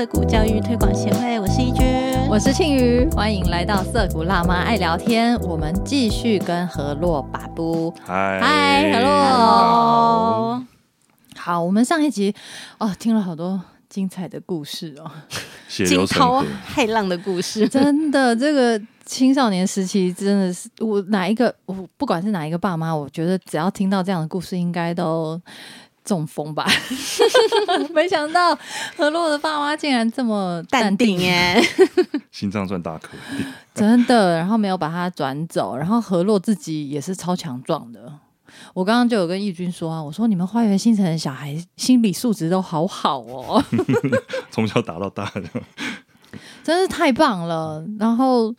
涩谷教育推广协会，我是一君，我是庆瑜，欢迎来到涩谷辣妈爱聊天。我们继续跟何洛把布，嗨。嗨，何洛，好，我们上一集哦听了好多精彩的故事哦，血惊涛。骇浪的故事，真的，这个青少年时期真的是我哪一个，我不管是哪一个爸妈，我觉得只要听到这样的故事，应该都中风吧。没想到何洛的爸妈竟然这么淡定耶，心脏算大颗，真的，然后没有把他转走，然后何洛自己也是超强壮的。我刚刚就有跟义军说啊，我说你们花园新城的小孩心理素质都好好哦，从小打到大的。真是太棒了。然后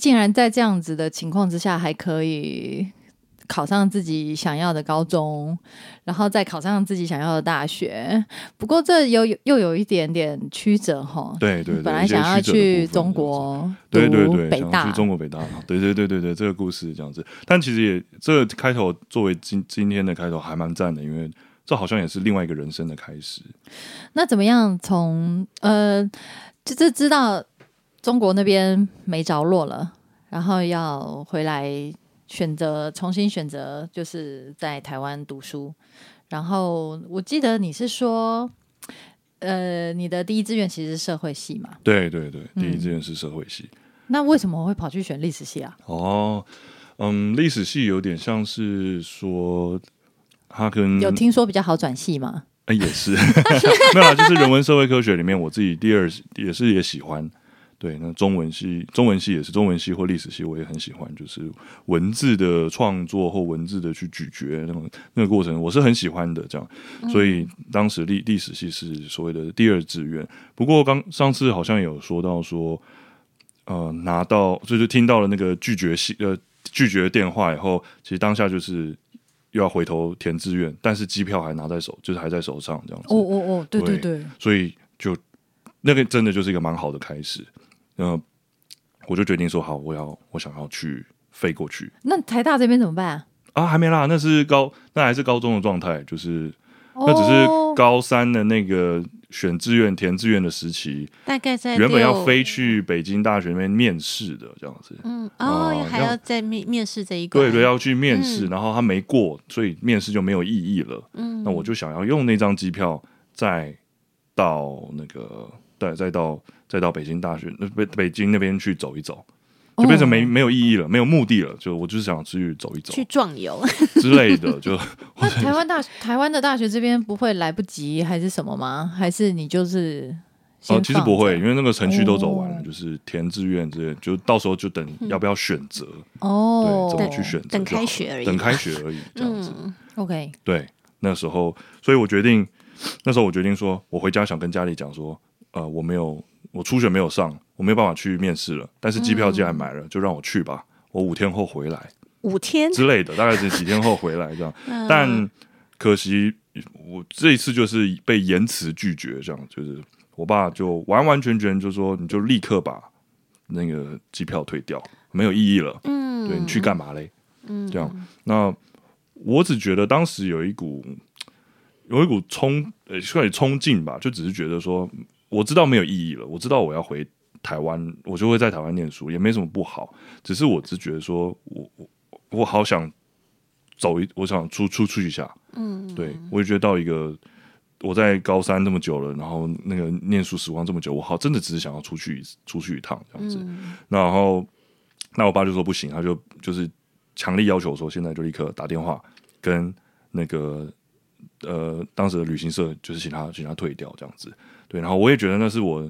竟然在这样子的情况之下，还可以考上自己想要的高中，然后再考上自己想要的大学。不过这有又有一点点曲折哈。对对对，本来想要去中国对对对，北大去，中国北大，对对对对对，这个故事这样子。但其实也这个开头作为今今天的开头还蛮赞的，因为这好像也是另外一个人生的开始。那怎么样从呃，就是知道中国那边没着落了，然后要回来选择重新选择，就是在台湾读书。然后我记得你是说，呃，你的第一志愿其实是社会系嘛？对对对，第一嗯志愿是社会系。那为什么会跑去选历史系啊？哦，嗯，历史系有点像是说，他跟有听说比较好转系吗？哎，也是 没有啦，就是人文社会科学里面，我自己第二也是也喜欢。对，那中文系、中文系也是中文系或历史系，我也很喜欢，就是文字的创作或文字的去咀嚼那种那个过程，我是很喜欢的。这样，所以当时历历史系是所谓的第二志愿。不过刚上次好像有说到说，呃，拿到就是听到了那个拒绝系呃拒绝电话以后，其实当下就是又要回头填志愿，但是机票还拿在手，就是还在手上这样子。哦哦哦，对对对对，所以就那个真的就是一个蛮好的开始。嗯、我就决定说好，我要我想要去飞过去那台大这边怎么办啊？啊，还没啦，那是高，那还是高中的状态，就是那只是哦高三的那个选志愿填志愿的时期，大概在原本要飞，去北京大学那边面试的这样子。嗯，哦哦，还要要再面面试这一关，对对，要去面试，嗯然后他没过，所以面试就没有意义了。嗯，那我就想要用那张机票再到那个，对，再到再到北京大学那北北京那边去走一走，就变成没、哦没有意义了，没有目的了，就我就是想去走一走去壮游，之类的，就 那台湾大台湾的大学这边不会来不及还是什么吗？还是你就是哦，其实不会，因为为那个程序都走完了，哦。就是填志愿之类，就到时候就等要不要选择，哦。对，怎么去选择等开学而已。等开学而已，这样子。嗯，OK，对，那时候，所以我决定，那时候我决定说，我回家想跟家里讲说，呃，我没有，我初选没有上，我没有办法去面试了，但是机票既然买了，就让我去吧，我五天后回来五天，之类的，大概是几天后回来这样。嗯 但可惜，我这一次就是被言辞拒绝，这样就是我爸就完完全全就说，你就立刻把那个机票退掉，没有意义了。嗯，对你去干嘛嘞？嗯，这样，那我只觉得当时有一股有一股冲呃，算是冲劲吧，就只是觉得说，我知道没有意义了，我知道我要回台湾，我就会在台湾念书，也没什么不好，只是我只觉得说我我我好想走一，我想出出去一下，嗯，对我也觉得到一个。我在高三这么久了，然后那个念书时光这么久，我好真的只是想要出去出去一趟这样子。嗯然后那我爸就说不行，他就就是强力要求说，现在就立刻打电话跟那个呃当时的旅行社，就是请他请他退掉这样子。对，然后我也觉得那是我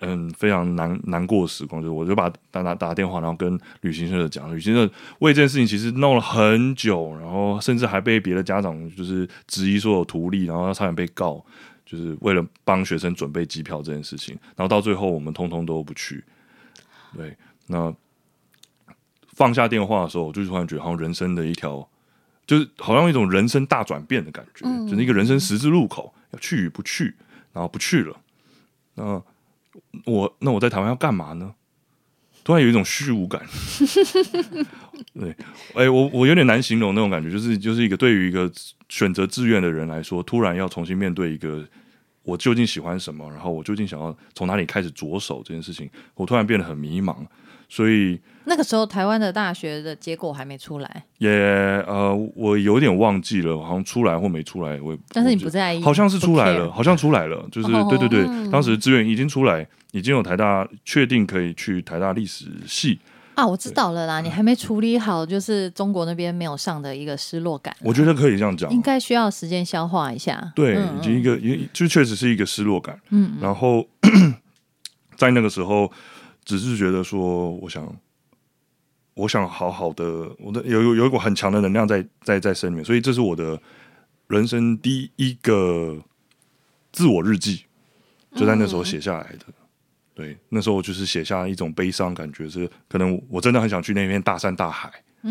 嗯非常难难过的时光，就是我就把打打打电话，然后跟旅行社讲，旅行社为这件事情其实弄了很久，然后甚至还被别的家长就是质疑说有图利，然后差点被告。就是为了帮学生准备机票这件事情，然后到最后我们通通都不去。对，那放下电话的时候，我就突然觉得好像人生的一条，就是好像一种人生大转变的感觉，嗯就是一个人生十字路口，要去与不去，然后不去了。那我那我在台湾要干嘛呢？突然有一种虚无感。对，哎、我我有点难形容那种感觉，就是就是一个对于一个选择志愿的人来说，突然要重新面对一个我究竟喜欢什么，然后我究竟想要从哪里开始着手这件事情，我突然变得很迷茫，所以那个时候台湾的大学的结果还没出来，也呃，我有点忘记了，好像出来或没出来，我也但是你不在意，好像是出来了，好像出来了，就是哦对对对，当时志愿已经出来，已经有台大确定可以去台大历史系，啊，我知道了啦，你还没处理好，就是中国那边没有上的一个失落感，我觉得可以这样讲，应该需要时间消化一下。对，嗯已经一个一就确实是一个失落感，嗯，然后 在那个时候，只是觉得说，我想，我想好好的，我的有有有一股很强的能量在在在身里面，所以这是我的人生第一个自我日记，就在那时候写下来的。对，那时候就是写下一种悲伤感觉，是可能我真的很想去那片大山大海、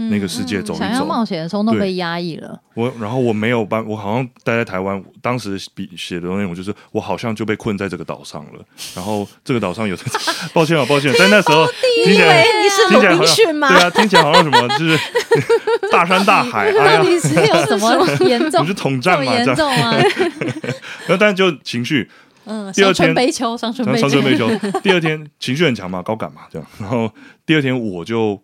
那个世界走一想要走。冒险的冲动对被压抑了。我然后我没有办，我好像待在台湾，当时比写的内容就是我好像就被困在这个岛上了。然后这个岛上有，抱歉啊，抱歉，在那时候听起来你是听起来好像鲁滨逊吗？对啊，听起来好像什么就是 大山大海，哎呀到，底是有什么严重你是？统战嘛这样，严重啊？然后但是就情绪，嗯，第二天悲秋，伤春悲秋第二天情绪很强嘛，高感嘛，这样。然后第二天我就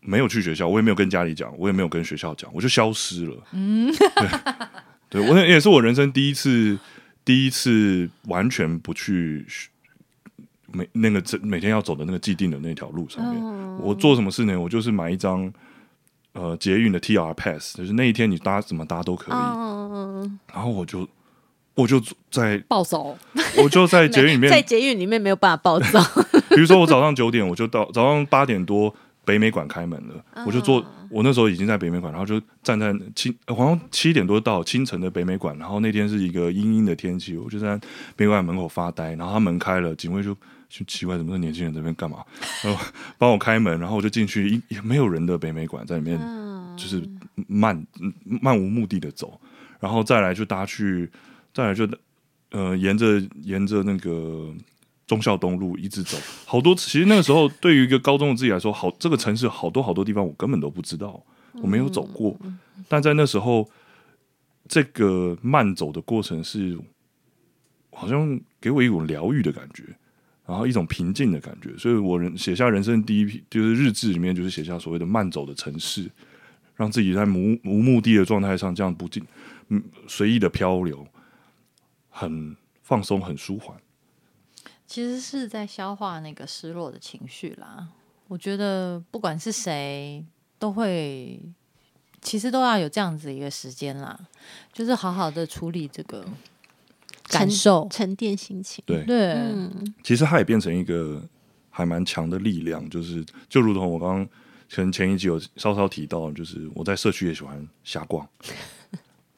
没有去学校，我也没有跟家里讲，我也没有跟学校讲，我就消失了。嗯，对，对我那也是我人生第一次，第一次完全不去每那个每天要走的那个既定的那条路上面。我做什么事呢？我就是买一张呃捷运的 TR Pass，就是那一天你搭怎么搭都可以。嗯，然后我就我就在暴走，我就在 捷运里面在捷运里面没有办法暴走，比如说我早上九点我就到，早上八点多北美馆开门了，嗯。我就坐，我那时候已经在北美馆，然后就站在清，呃好像七点多到清晨的北美馆，然后那天是一个阴阴的天气，我就在北美馆门口发呆，然后他门开了，警卫就就奇怪，怎么是年轻人在这边干嘛？然后帮我开门，然后我就进去一也没有人的北美馆，在里面嗯。就是漫漫无目的的走，然后再来就搭去，再来就呃沿着沿着那个忠孝东路一直走，好多。其实那个时候对于一个高中的自己来说，好这个城市好多好多地方我根本都不知道，我没有走过。但在那时候，这个慢走的过程是好像给我一种疗愈的感觉。然后一种平静的感觉，所以我人写下人生第一批就是日志里面就是写下所谓的慢走的城市，让自己在无无目的的状态上这样不进嗯随意的漂流，很放松，很舒缓。其实是在消化那个失落的情绪啦。我觉得不管是谁，都会，其实都要有这样子一个时间啦，就是好好的处理这个感受。沉淀心情。对，对，嗯，其实它也变成一个还蛮强的力量，就是就如同我刚刚可能前一集有稍稍提到，就是我在社区也喜欢瞎逛，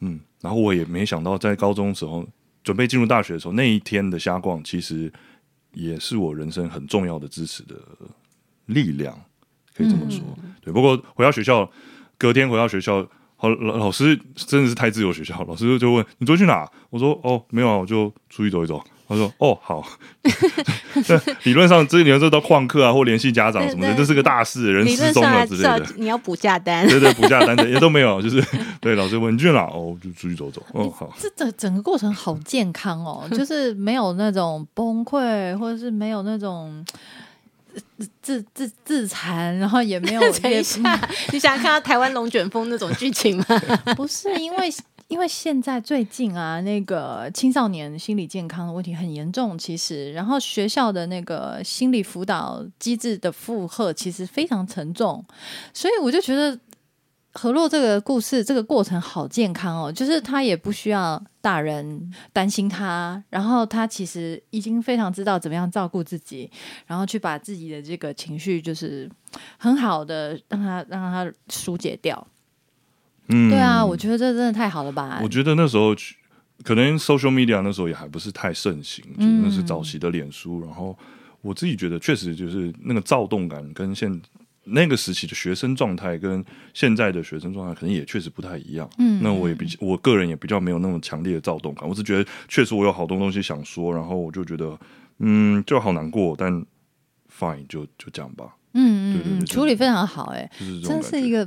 嗯，然后我也没想到在高中的时候准备进入大学的时候，那一天的瞎逛其实也是我人生很重要的支持的力量，可以这么说。对，不过回到学校，隔天回到学校。好，老老师真的是太自由学校，老师就问你昨天去哪？我说哦，没有啊，我就出去走一走。他说哦，好。理论上，这理论上都旷课啊，或联系家长什么的，对对这是个大事，人失踪理论上了之类的。你要补假单。对对，补假单的 也都没有，就是对老师问你去哪？哦，就出去走走。哦，好。这整整个过程好健康哦，就是没有那种崩溃，或者是没有那种呃自自自残，然后也没有等一下，你想看到台湾龙卷风那种剧情吗？不是因为，因为现在最近啊，那个青少年心理健康的问题很严重，其实，然后学校的那个心理辅导机制的负荷其实非常沉重，所以我就觉得何洛这个故事这个过程好健康哦，就是他也不需要大人担心他，然后他其实已经非常知道怎么样照顾自己，然后去把自己的这个情绪就是很好的让他让他疏解掉。嗯对啊，我觉得这真的太好了吧！我觉得那时候去可能 social media 那时候也还不是太盛行，就那是早期的脸书。然后我自己觉得，确实就是那个躁动感跟现那个时期的学生状态跟现在的学生状态，可能也确实不太一样。嗯那我也比我个人也比较没有那么强烈的躁动感。我是觉得，确实我有好多东西想说，然后我就觉得，嗯，就好难过，但 fine 就就这样吧，嗯嗯嗯，处理非常好、哎，就是真。是一个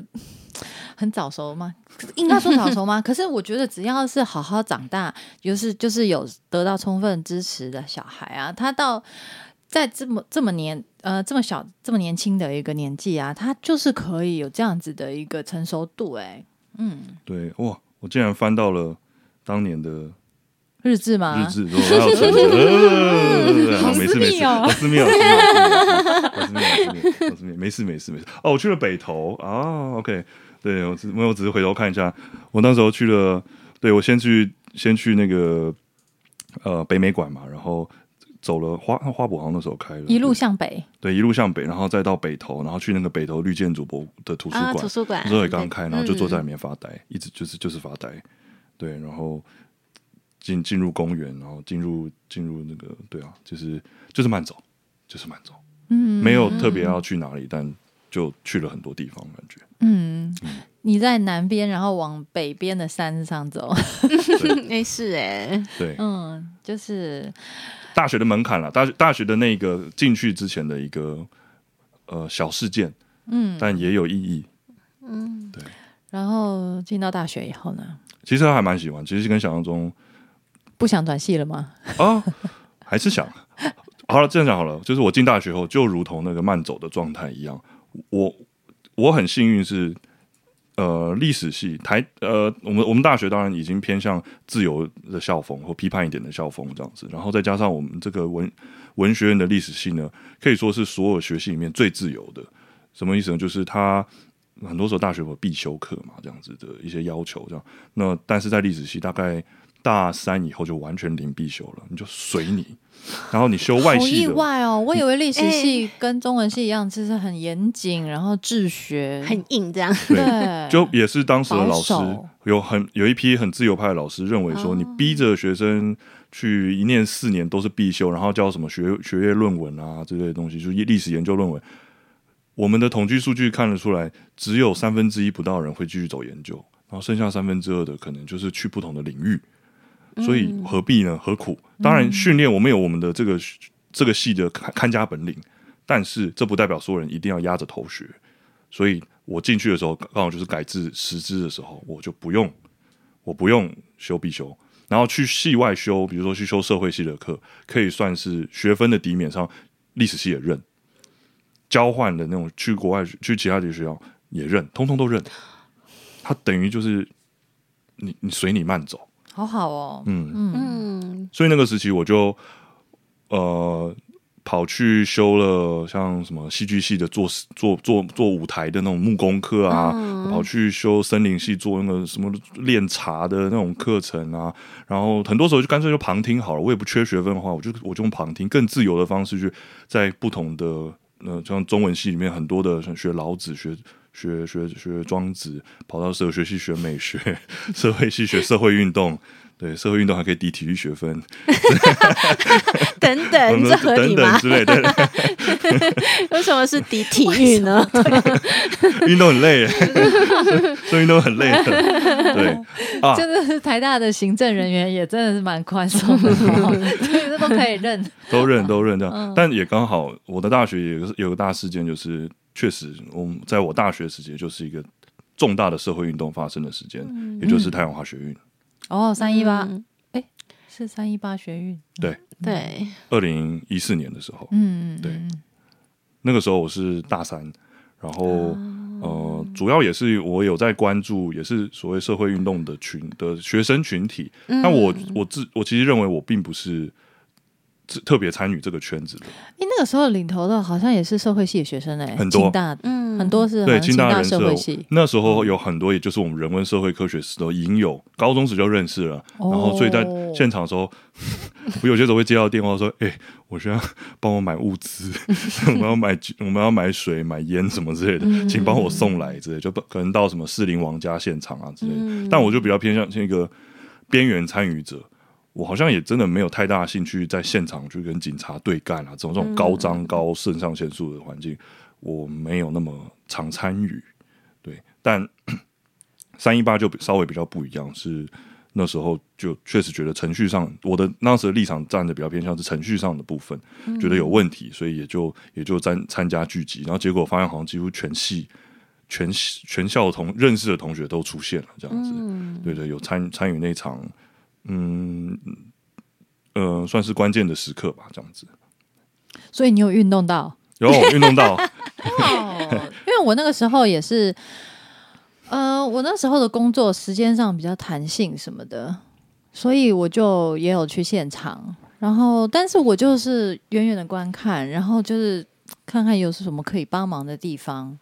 很早熟吗？应该说早熟吗？可是我觉得只要是好好长大，就是就是有得到充分支持的小孩啊，他到在这么这么年呃这么小这么年轻的一个年纪啊，他就是可以有这样子的一个成熟度、哎，嗯，对，哇，我竟然翻到了当年的日志吗？日志，我还有存着，呃好私没事没事，密哦好私密哦，好私密，好私密，好私密，没事没事没事。哦，我去了北投啊，OK，对我只没有，我只是回头看一下，我那时候去了，对我先去先去那个呃北美馆嘛，然后走了花花博好像那时候开了，一路向北，对一路向北，然后再到北投，然后去那个北投绿建筑博的图书啊，馆图，书馆那时候也刚开，然后就坐在里嗯面发呆，一直就是就是发呆，对，然后进进入公园，然后进入进入那个对啊，就是就是慢走，就是慢走，嗯，没有特别要去哪里，但就去了很多地方，感觉。嗯，你在南边，然后往北边的山上走，哎 是哎，对，嗯，就是。大学的门槛了，大学大学的那个进去之前的一个呃小事件，嗯，但也有意义。嗯，对。然后进到大学以后呢，其实还蛮喜欢，其实跟想象中不想转系了吗？啊，还是想。好了，这样讲好了，就是我进大学后，就如同那个慢走的状态一样，我我很幸运是，呃，历史系台呃，我们我们大学当然已经偏向自由的校风或批判一点的校风这样子，然后再加上我们这个文文学院的历史系呢，可以说是所有学系里面最自由的。什么意思呢？就是它很多时候大学有必修课嘛，这样子的一些要求，这样。那但是在历史系大概大三以后就完全零必修了，你就随你。然后你修外好意系的，外哦！我以为历史哎系跟中文系一样，就是很严谨，然后治学，很硬这样。对，就也是当时的老师有很有一批很自由派的老师认为说，哦你逼着学生去一念四年都是必修，然后教什么学学业论文啊这类的东西，就是历史研究论文。我们的统计数据看得出来，只有三分之一不到人会继续走研究，然后剩下三分之二的可能就是去不同的领域。所以何必呢？何苦？当然，训练我们有我们的这个这个系的看看家本领，但是这不代表所有人一定要压着头学。所以我进去的时候，刚好就是改制实支的时候，我就不用，我不用修必修，然后去系外修，比如说去修社会系的课，可以算是学分的抵免上，历史系也认，交换的那种去国外去其他的学校也认，通通都认。他等于就是你你随你慢走，好好哦，嗯。嗯。嗯，所以那个时期我就呃跑去修了像什么戏剧系的做做做做舞台的那种木工课啊，嗯。跑去修森林系做那个什么炼茶的那种课程啊，然后很多时候就干脆就旁听好了，我也不缺学分的话，我就我就用旁听更自由的方式去在不同的呃像中文系里面很多的像学老子学。学学学庄子，跑到哲学系学美学，社会系学社会运动，对社会运动还可以抵体育学分，等等，这合理吗？等等之类的，为什么是抵体育呢？运动很累耶，做运动很累的，对啊，真的是台大的行政人员也真的是蛮宽松的、哦，这都可以认。都认都认这样，嗯但也刚好我的大学也有个有个大事件，就是确实我们在我大学时期就是一个重大的社会运动发生的时间，也就是太阳花学运，哦，三一八。嗯。是三一八学运，对，对，二零一四年的时候，嗯，对。那个时候我是大三，然后。呃，主要也是我有在关注，也是所谓社会运动的群的学生群体。嗯。那我我自我其实认为我并不是特特别参与这个圈子的，哎，那个时候领头的好像也是社会系的学生哎，很多清大嗯很多是好对，清大人社会系，那时候有很多，也就是我们人文社会科学时都已经有，高中时就认识了。哦然后所以在现场的时候，我有些时候会接到电话说：“哎、我需要帮我买物资，我们要买我们要买水、买烟什么之类的，嗯请帮我送来之类，就不可能到什么士林王家现场啊之类的。嗯但我就比较偏向是一个边缘参与者。我好像也真的没有太大兴趣在现场去跟警察对干啊，这种这种高张高肾上腺素的环境，我没有那么常参与。对，但 三一八就稍微比较不一样，是那时候就确实觉得程序上，我的那时的立场站的比较偏向是程序上的部分，觉得有问题，所以也就也就参参加聚集，然后结果发现好像几乎全系全全校同认识的同学都出现了，这样子，嗯，对对，有参参与那场，嗯呃，算是关键的时刻吧，这样子。所以你有运动到？有运动到，哦，因为我那个时候也是，呃，我那时候的工作时间上比较弹性什么的，所以我就也有去现场，然后但是我就是远远的观看，然后就是看看有什么可以帮忙的地方，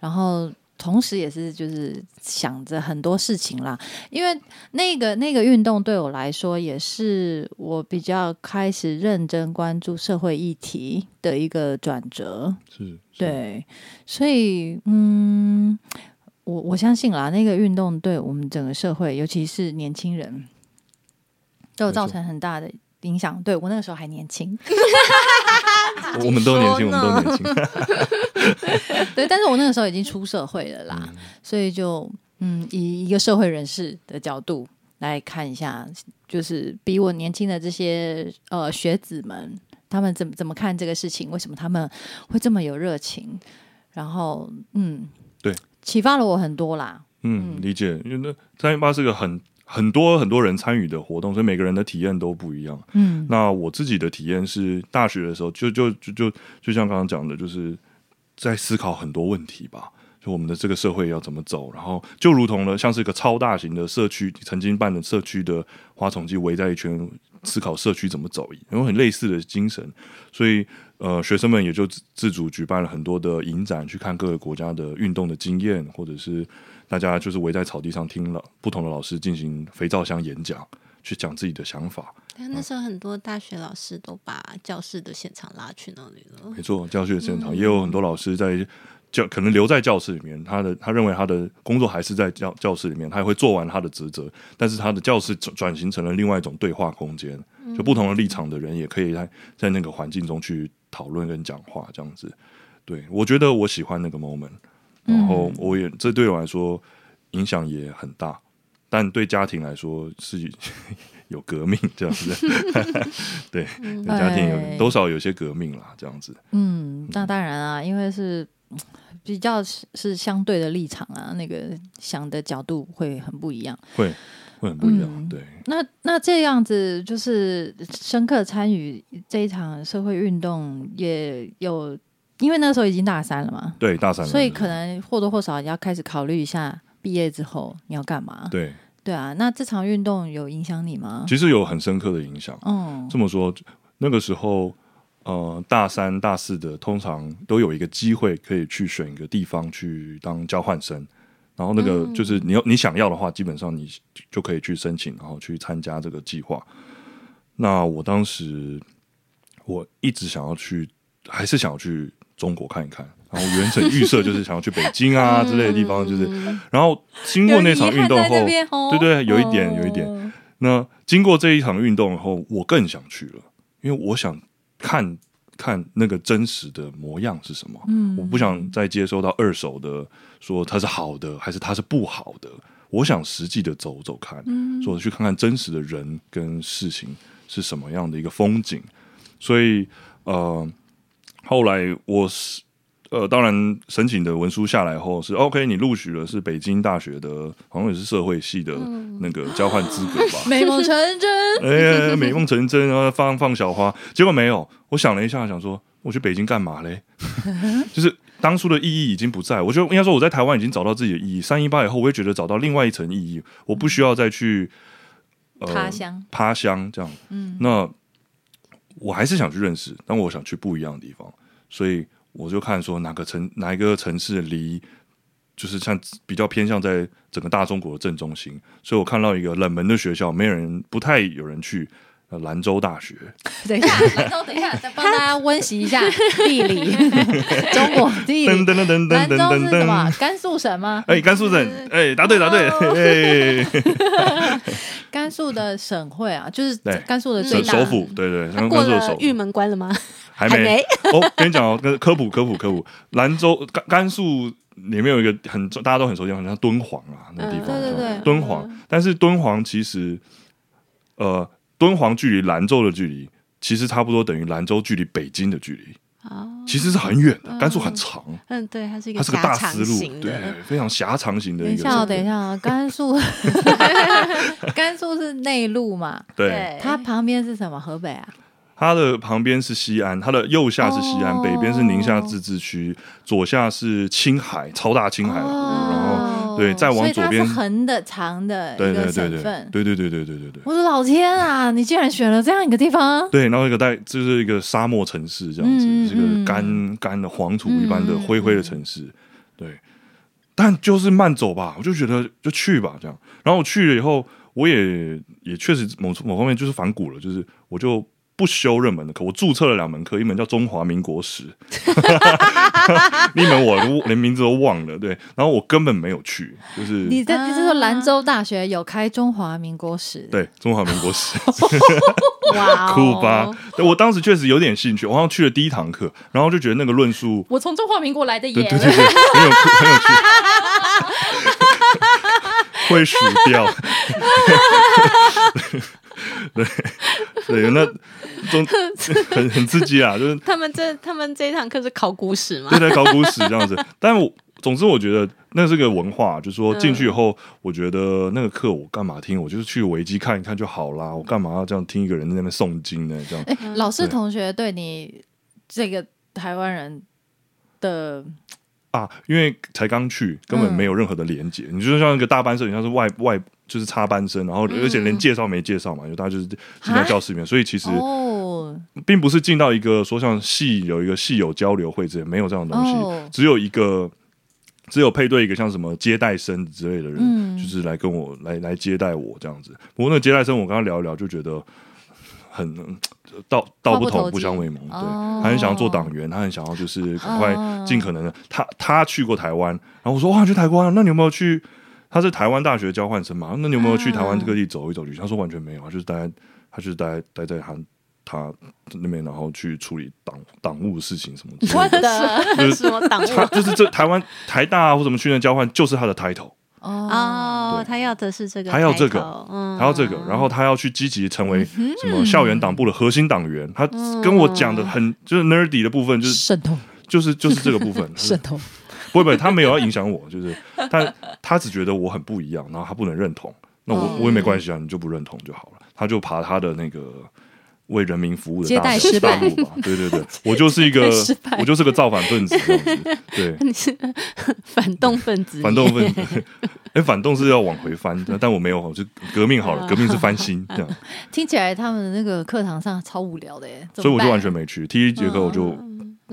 然后同时也是就是想着很多事情啦，因为那个那个运动对我来说也是我比较开始认真关注社会议题的一个转折。是，是，对，所以嗯，我我相信啦，那个运动对我们整个社会，尤其是年轻人，都有造成很大的影响。对我那个时候还年轻，我们都年轻，我们都年轻，对，但是我那个时候已经出社会了啦，所以就嗯，以一个社会人士的角度来看一下，就是比我年轻的这些呃学子们，他们怎么怎么看这个事情？为什么他们会这么有热情？然后嗯，对，启发了我很多啦。嗯，理解，因为那三一八是个很很多很多人参与的活动，所以每个人的体验都不一样。嗯那我自己的体验是，大学的时候就就就就就像刚刚讲的，就是在思考很多问题吧。就我们的这个社会要怎么走，然后就如同呢，像是一个超大型的社区，曾经办的社区的花丛机围在一圈，思考社区怎么走，有很类似的精神。所以呃，学生们也就自自主举办了很多的影展，去看各个国家的运动的经验，或者是大家就是围在草地上听了不同的老师进行肥皂箱演讲，去讲自己的想法。但那时候很多大学老师都把教室的现场拉去那里了。没错，教学现场、也有很多老师在教，可能留在教室里面，他的他认为他的工作还是在教教室里面，他也会做完他的职责，但是他的教室转转型成了另外一种对话空间，就不同的立场的人也可以在在那个环境中去讨论跟讲话，这样子。对我觉得我喜欢那个 moment，然后我也这对我来说影响也很大，但对家庭来说是 有革命这样子，对，对家庭哎有多少有些革命啦，这样子。嗯，那当然啊，因为是嗯比较是是相对的立场啊，那个想的角度会很不一样。会会很不一样，嗯。对，那那这样子就是深刻参与这一场社会运动，也有因为那时候已经大三了嘛，对，大三了，所以可能或多或少也要开始考虑一下毕业之后你要干嘛。对，对啊，那这场运动有影响你吗？其实有很深刻的影响。嗯这么说，那个时候，呃，大三、大四的通常都有一个机会可以去选一个地方去当交换生，然后那个嗯就是你要你想要的话，基本上你就可以去申请，然后去参加这个计划。那我当时我一直想要去，还是想要去中国看一看。然后原本预设就是想要去北京啊 之类的地方，就是，然后经过那场运动后，对对有一点有一点哦那经过这一场运动后，我更想去了，因为我想看看那个真实的模样是什么。嗯我不想再接收到二手的说它是好的还是它是不好的，我想实际的走走看，嗯所以去看看真实的人跟事情是什么样的一个风景。所以呃，后来我是。呃，当然，申请的文书下来后是 OK，你录取了是北京大学的，好像也是社会系的那个交换资格吧。美梦成真。哎呀，美梦成真，然后放放小花，结果没有。我想了一下，想说我去北京干嘛嘞？就是当初的意义已经不在。我觉得应该说我在台湾已经找到自己的意义。三一八以后，我也觉得找到另外一层意义，我不需要再去呃他乡趴乡这样。嗯那我还是想去认识，但我想去不一样的地方，所以我就看说哪个城哪一个城市离。就是像比较偏向在整个大中国的正中心，所以我看到一个冷门的学校，没有人不太有人去，呃，兰州大学。等一下，兰州，等一下，再帮大家温习一下 地理，中国地理。噔噔噔噔兰州噔噔噔是什么。？甘肃省吗？哎，甘肃省，哎，答对答对，哎，甘肃的省会啊，就是甘肃的最大首首府，对对，甘肃的首玉门关了吗？还没。哦，跟你讲哦，跟科普科普科普，兰州甘甘肃里面有一个很大家都很熟悉，好像敦煌啊，那个地方，对对对敦煌。但是敦煌其实，呃，敦煌距离兰州的距离，其实差不多等于兰州距离北京的距离。哦，其实是很远的，甘肃很长，嗯，对，它是一个它是个大丝路，对，，非常狭长型的等一下。等一下啊，甘肃，甘肃是内陆嘛？对，它旁边是什么？河北啊？它的旁边是西安，它的右下是西安，哦北边是宁夏自治区，左下是青海，超大青海了。然后哦对再往左边是横的、长的一个对对对对省份。对对对对对对对。我的老天啊！你竟然选了这样一个地方，对，然后一个带就是一个沙漠城市这样子，嗯是一个嗯干干的黄土一般的嗯灰灰的城市，对。但就是慢走吧，我就觉得就去吧这样。然后我去了以后，我也也确实某某方面就是反骨了，就是我就不修热门的课，我注册了两门课，一门叫中华民国史，另 一门我都连名字都忘了，对。然后我根本没有去，就是你的啊你是说兰州大学有开中华民国史？对中华民国史。哇哦，酷吧？对我当时确实有点兴趣，我好像去了第一堂课，然后就觉得那个论述，我从中华民国来的耶。对对对对，很有趣，很有趣，会数掉，对 对，那中 很很刺激啊，就是他们这他们这一堂课是考古史嘛对？在考古史这样子。但我总之我觉得那是个文化，就是说进去以后，我觉得那个课我干嘛听？我就是去维基看一看就好啦，我干嘛要这样听一个人在那边诵经呢？这样哎，老师同学对你这个台湾人的啊，因为才刚去，根本没有任何的连接。你就像一个大班社，你像是外外就是插班生，然后而且连介绍没介绍嘛，因为大家就是进到教室里面，所以其实哦并不是进到一个说像系有一个系友交流会之类，没有这样的东西，哦只有一个。只有配对一个像什么接待生之类的人，嗯就是来跟我来来接待我这样子。不过那个接待生，我跟他聊一聊，就觉得很嗯道道不同不相为谋。哦对，他很想要做党员，他很想要就是赶快哦尽可能的。他他去过台湾，然后我说哇，你去台湾，那你有没有去？他是台湾大学交换生嘛？那你有没有去台湾各地走一走去？他说完全没有，他就是待他就是待待在他他那边，然后去处理党党务的事情什么之类我的。的什么党务？他就是这 台湾台大啊或什么去那交换，就是他的 title，哦他要的是这个他要这个嗯，他要这个，然后他要去积极成为什么校园党部的核心党员。他跟我讲的很就是 nerdy 的部分，就是渗透就是就是这个部分。渗透，不会不会，他没有要影响我，就是他他只觉得我很不一样，然后他不能认同，那我、哦我也没关系啊，你就不认同就好了。他就爬他的那个为人民服务的接待失败大路吧，对对对，我就是一个我就是个造反分子 对，你是 反动分子，反动分子。哎，反动是要往回翻，但但我没有，我就革命好了，革命是翻新这样，听起来他们的那个课堂上超无聊的耶，所以我就完全没去。第一节课我就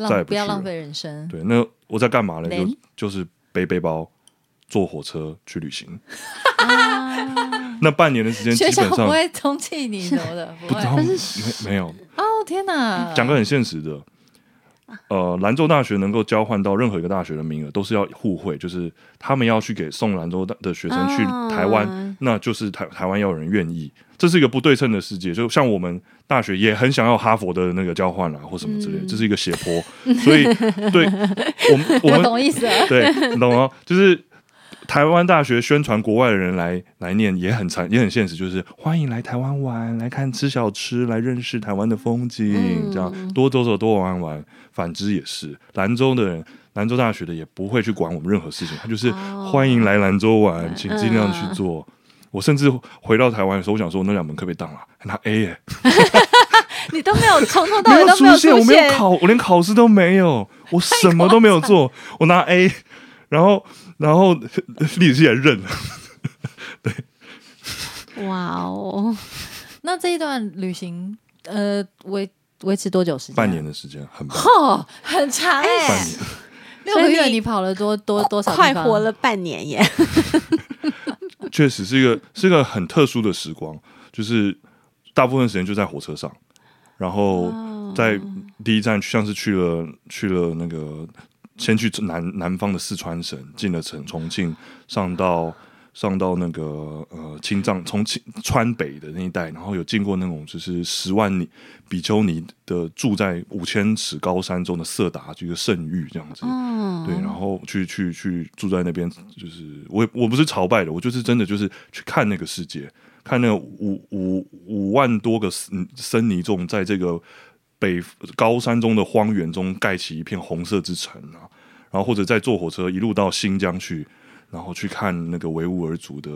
再也不不要浪费人生。对，那我在干嘛呢？就就是背背包，坐火车去旅行。啊，那半年的时间，基学校本上不会通缉你什么的，不知。道没没有哦天哪！讲个很现实的，呃，兰州大学能够交换到任何一个大学的名额，都是要互惠，就是他们要去给送兰州大的学生去台湾，啊那就是台台湾要有人愿意，这是一个不对称的世界。就像我们大学也很想要哈佛的那个交换啦，或什么之类的，这是一个斜坡，所以 对我们我我们懂意思了。对，你懂吗？就是台湾大学宣传国外的人来来念也很残也很现实，就是欢迎来台湾玩，来看吃小吃，来认识台湾的风景，嗯这样多走走多玩玩。反之也是，兰州的人。兰州大学的也不会去管我们任何事情，他就是哦欢迎来兰州玩，请尽量去嗯做。我甚至回到台湾的时候，我想说我那两门课被当了，拿 A 耶、你都没有从头到尾都没有出现，我，没有考，我连考试都没有，我什么都没有做，我拿 A，然后然后 历史系也认了，对哇哦，那这一段旅行，呃，维维持多久时间？半年。的时间很棒，哦，很长哎、半年六个月，你你跑了多多多少？快活了半年耶！确实是一个是一个很特殊的时光，就是大部分时间就在火车上，然后哦。在第一站像是去了去了那个先去南南方的四川省，进了城重庆，上到上到那个呃青藏从青川北的那一带，然后有经过那种就是十万尼比丘尼的住在五千尺高山中的色达这个圣域这样子，嗯，对，然后去去去住在那边，就是我我不是朝拜的，我就是真的就是去看那个世界，看那个五五五万多个僧僧尼众在这个北高山中的荒原中盖起一片红色之城啊，然后或者再坐火车一路到新疆去，然后去看那个维吾尔族的，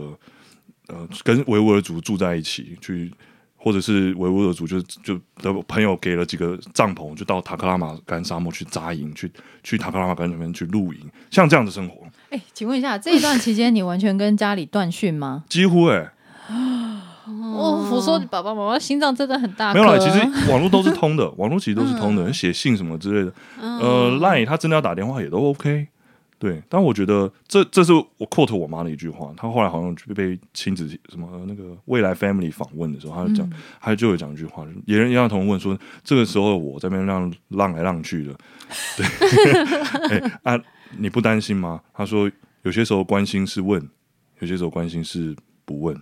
呃，跟维吾尔族住在一起去。或者是维吾尔族就就的朋友给了几个帐篷，就到塔克拉玛干沙漠去扎营，去去塔克拉玛干那边去露营，像这样的生活，哎，请问一下，这一段期间你完全跟家里断讯吗？几乎哎、哦，我说你爸爸妈妈心脏真的很大颗，没有啦，其实网络都是通的，网络其实都是通的，写信什么之类的，呃，line 他真的要打电话也都 OK。对，但我觉得这这是我 quote 我妈的一句话，她后来好像就被亲子什么那个未来 family 访问的时候，她就讲，她就有讲一句话，就是也人杨同问说，这个时候我这边让浪来浪去的，对，哎啊，你不担心吗？她说有些时候关心是问，有些时候关心是不问，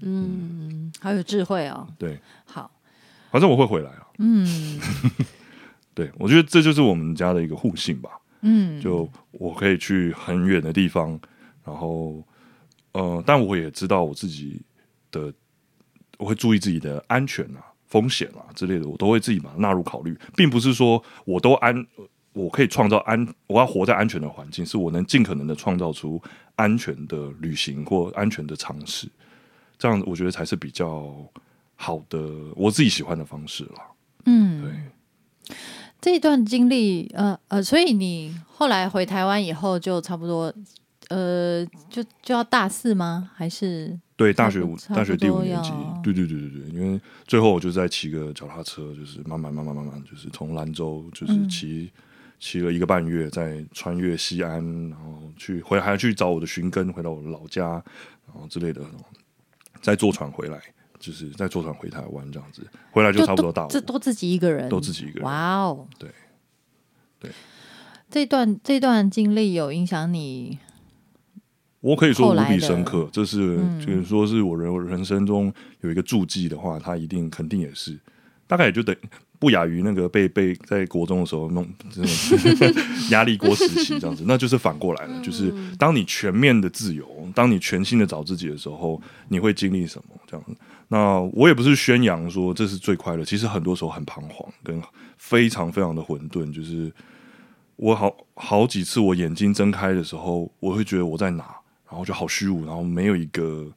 嗯，好有智慧哦。对，好，反正我会回来啊，嗯 对我觉得这就是我们家的一个互信吧。嗯，就我可以去很远的地方，然后呃，但我也知道我自己的，我会注意自己的安全啊、风险啊之类的，我都会自己把它纳入考虑，并不是说我都安，我可以创造安，我要活在安全的环境，是我能尽可能的创造出安全的旅行或安全的尝试，这样我觉得才是比较好的，我自己喜欢的方式了。嗯，对。这一段经历，呃呃，所以你后来回台湾以后，就差不多，呃，就就要大四吗？还是对，大学五大学第五年级。对对对对对，因为最后我就在骑个脚踏车，就是慢慢慢慢慢慢，就是从兰州就是嗯。骑、骑了一个半月，再穿越西安，然后去回还要去找我的寻根，回到我的老家，然后之类的，再坐船回来，就是再坐船回台湾这样子，回来就差不多大五，这都自己一个人，都自己一个人。哇哦，对对，这段这段经历有影响你，我可以说无比深刻，这是嗯就是说是我人人生中有一个注记的话，他一定肯定也是，大概也就等不亚于那个被被在国中的时候弄这种 压力锅时期这样子，那就是反过来了，就是当你全面的自由，当你全新的找自己的时候，你会经历什么这样子。那我也不是宣扬说这是最快乐，其实很多时候很彷徨，跟非常非常的混沌，就是我好好几次我眼睛睁开的时候，我会觉得我在哪，然后就好虚无，然后没有一个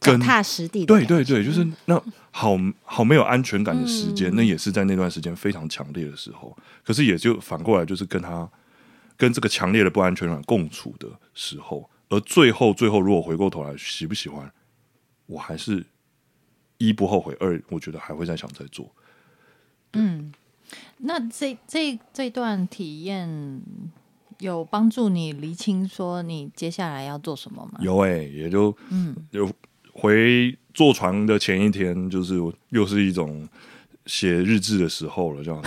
脚踏实地对对对，就是那好好没有安全感的时间，嗯那也是在那段时间非常强烈的时候。可是也就反过来，就是跟他跟这个强烈的不安全感共处的时候，而最后最后，如果回过头来喜不喜欢，我还是一不后悔，二我觉得还会再想再做。嗯，那这这这段体验有帮助你厘清说你接下来要做什么吗？有哎、也就嗯有回坐船的前一天，就是又是一种写日志的时候了，这样。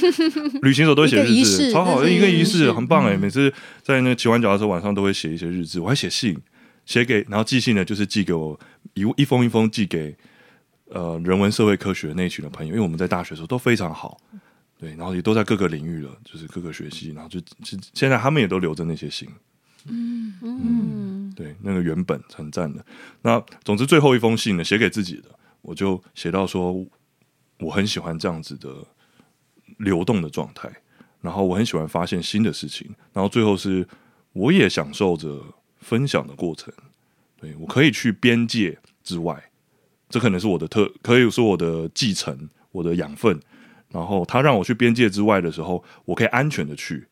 旅行者都会写日志，式超好，的一个仪仪式式，很棒哎！嗯每次在那个骑完脚的时候晚上都会写一些日志，我还写信，写给然后寄信呢，就是寄给我一一封一封寄给呃人文社会科学那一群的朋友，因为我们在大学的时候都非常好。对，然后也都在各个领域了，就是各个学系，然后就就现在他们也都留着那些信，嗯，对，那个原本很赞的。那总之最后一封信呢，写给自己的，我就写到说，我很喜欢这样子的流动的状态，然后我很喜欢发现新的事情，然后最后是我也享受着分享的过程。对我可以去边界之外，这可能是我的特，可以说我的继承，我的养分。然后他让我去边界之外的时候，我可以安全的去，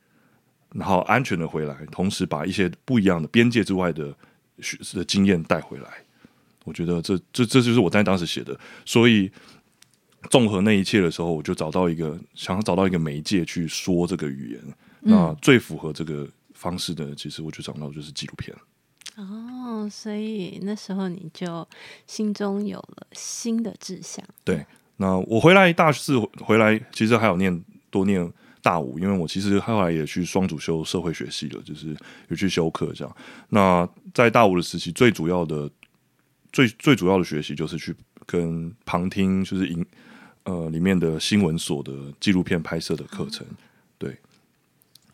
然后安全的回来，同时把一些不一样的边界之外的学的经验带回来。我觉得这这这就是我在当时写的，所以综合那一切的时候，我就找到一个想要找到一个媒介去说这个语言。那最符合这个方式的，其实我就找到就是纪录片。哦，所以那时候你就心中有了新的志向。对，那我回来大四回来，其实还有念多念大五，因为我其实后来也去双主修社会学系了，就是有去修课这样。那在大五的时期，最主要的、最最主要的学习就是去跟旁听，就是影呃里面的新闻所的纪录片拍摄的课程，对。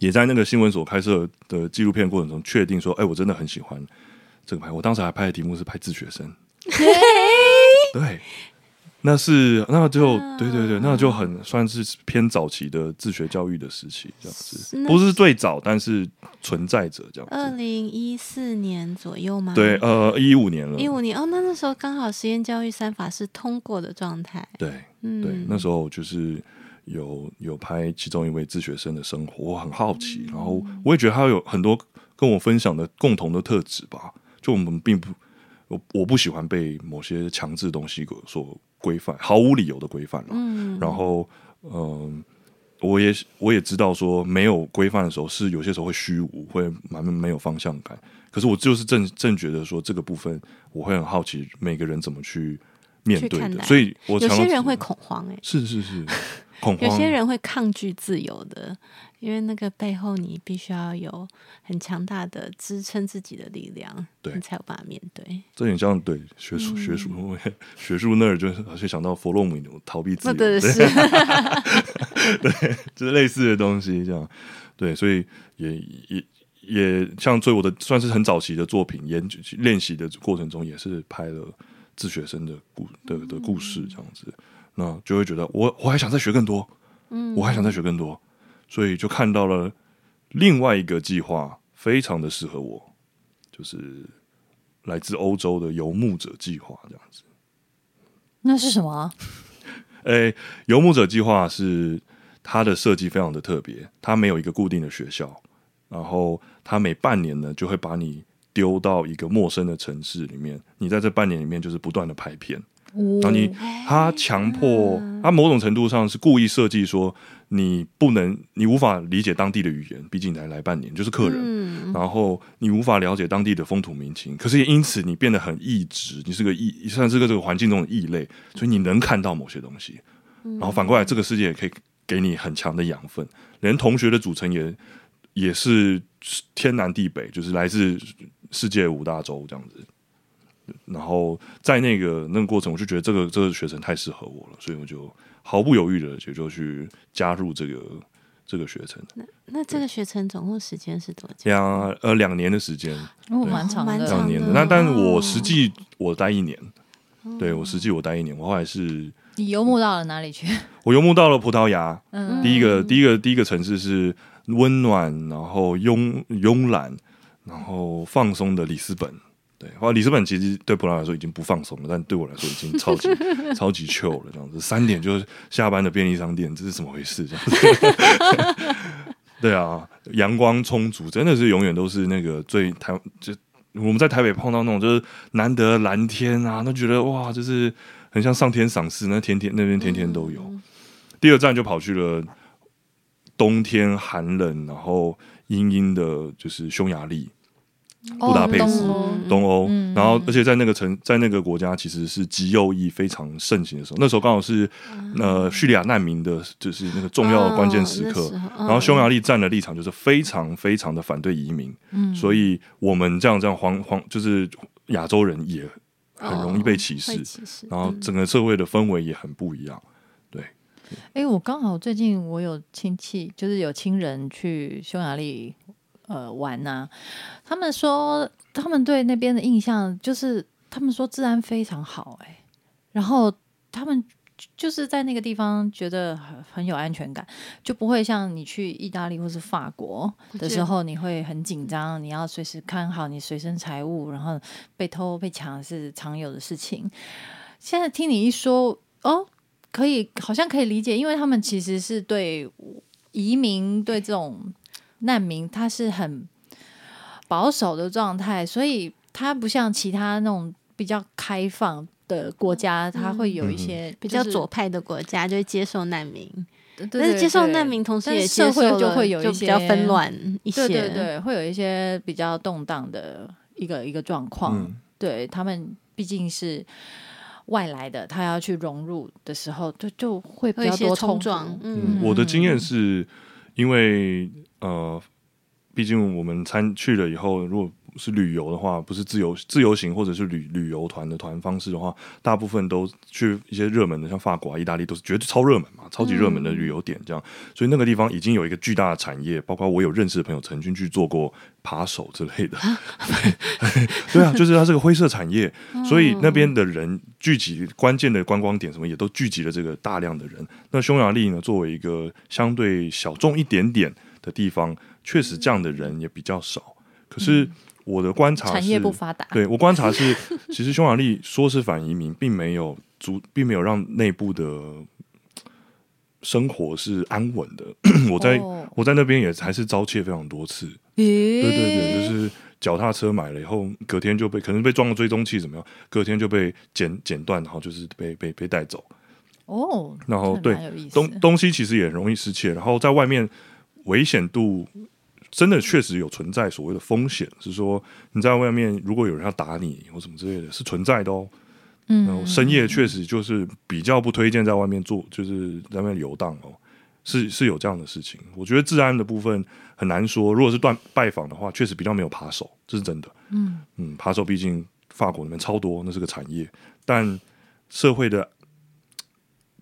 也在那个新闻所拍摄的纪录片过程中，确定说，哎、我真的很喜欢这个拍。我当时还拍的题目是拍自学生，对，那是那就啊对对对，那就很算是偏早期的自学教育的时期，这样子那不是最早，但是存在着这样子。二零一四年左右吗？对，呃，一五年了，一五年哦，那那时候刚好实验教育三法是通过的状态。对嗯，对，那时候就是有有拍其中一位自学生的生活，我很好奇，然后我也觉得他有很多跟我分享的共同的特质吧。就我们并不，我我不喜欢被某些强制东西所规范，毫无理由的规范了。嗯，然后，嗯、我也我也知道说，没有规范的时候，是有些时候会虚无，会蛮没有方向感。可是我就是正正觉得说，这个部分我会很好奇，每个人怎么去面对的。所以我有些人会恐慌 哎、是是是恐慌，有些人会抗拒自由的，因为那个背后你必须要有很强大的支撑自己的力量，对你才有办法面对。这很像对学术学术 学术那儿，就是好像想到弗洛姆有逃避自由，对，就是类似的东西，这样。对，所以也也也像最我的算是很早期的作品研究练习的过程中，也是拍了自学生的故的的故事这样子，那就会觉得我我还想再学更多，嗯我还想再学更多，所以就看到了另外一个计划，非常的适合我，就是来自欧洲的游牧者计划这样子。那是什么啊？诶，游牧者计划是它的设计非常的特别，它没有一个固定的学校，然后它每半年呢就会把你丢到一个陌生的城市里面，你在这半年里面就是不断的拍片，然后你他强迫他某种程度上是故意设计说你不能，你无法理解当地的语言，毕竟你才来半年就是客人，嗯，然后你无法了解当地的风土民情，可是也因此你变得很异质，你是个异，算是个这个环境中的异类，所以你能看到某些东西，然后反过来这个世界也可以给你很强的养分，连同学的组成也也是天南地北，就是来自世界五大洲这样子。然后在那个那个过程，我就觉得这个这个学程太适合我了，所以我就毫不犹豫的就就去加入这个这个学程。那那这个学程总共时间是多久？两呃两年的时间，哦，蛮长的，蛮长两年的。那但我实际我待一年，对我实际我待一年，我后来是你游牧到了哪里去？我游牧到了葡萄牙，嗯，第一个第一个第一个城市是温暖，然后慵慵懒，然后放松的里斯本。对，然后里斯本其实对葡萄牙来说已经不放松了，但对我来说已经超级 超级 chill 了。这样子，三点就是下班的便利商店，这是怎么回事？这样子。对啊，阳光充足，真的是永远都是那个最台就我们在台北碰到那种就是难得的蓝天啊，都觉得哇，就是很像上天赏识，那天天那边天天都有。第二站就跑去了冬天寒冷，然后阴阴的，就是匈牙利、布达佩斯、哦东欧，嗯。然后而且在那个城，在那个国家其实是极右翼非常盛行的时候，那时候刚好是呃叙利亚难民的，就是那个重要的关键时刻。然后匈牙利站的立场就是非常非常的反对移民，嗯。所以我们这样这样黄黄就是亚洲人也很容易被歧视，哦歧视，然后嗯整个社会的氛围也很不一样。对。哎，我刚好最近我有亲戚，就是有亲人去匈牙利呃玩呐、他们说他们对那边的印象就是他们说治安非常好、哎，然后他们就是在那个地方觉得很很有安全感，就不会像你去意大利或是法国的时候，你会很紧张，你要随时看好你随身财物，然后被偷被抢是常有的事情。现在听你一说，哦，可以，好像可以理解，因为他们其实是对移民、对这种难民，他是很保守的状态，所以他不像其他那种比较开放的国家，他会有一些比较左派的国家就会接受难民，但是接受对。难民，同时也社会就会有一些比较些纷乱一些，对对对，会有一些比较动荡的一个一个状况。嗯。对他们毕竟是外来的，他要去融入的时候，就就会比较多冲撞。嗯，嗯，我的经验是因为呃，毕竟我们参去了以后，如果是旅游的话，不是自由自由行或者是旅旅游团的团方式的话，大部分都去一些热门的，像法国、啊、意大利都是绝对超热门嘛，超级热门的旅游点这样。所以那个地方已经有一个巨大的产业，包括我有认识的朋友曾经去做过扒手之类的。对对啊，就是它是个灰色产业，所以那边的人聚集关键的观光点什么也都聚集了这个大量的人。那匈牙利呢，作为一个相对小众一点点的地方，确实这样的人也比较少。可是我的观察是，产业不发达，对我观察是，其实匈牙利说是反移民，并没有足，并没有让内部的生活是安稳的。我在、哦我在那边也还是遭窃非常多次。对对对对，就是脚踏车买了以后，隔天就被可能被装了追踪器怎么样，隔天就被剪剪断，然后就是被被被带走。哦，然后对东东西其实也很容易失窃，然后在外面危险度真的确实有存在所谓的风险，是说你在外面如果有人要打你或什么之类的，是存在的哦。然后嗯，深夜确实就是比较不推荐在外面做，就是在外面游荡哦，是是有这样的事情。我觉得治安的部分很难说，如果是断拜访的话，确实比较没有扒手，这是真的。嗯嗯，扒手毕竟法国那边超多，那是个产业，但社会的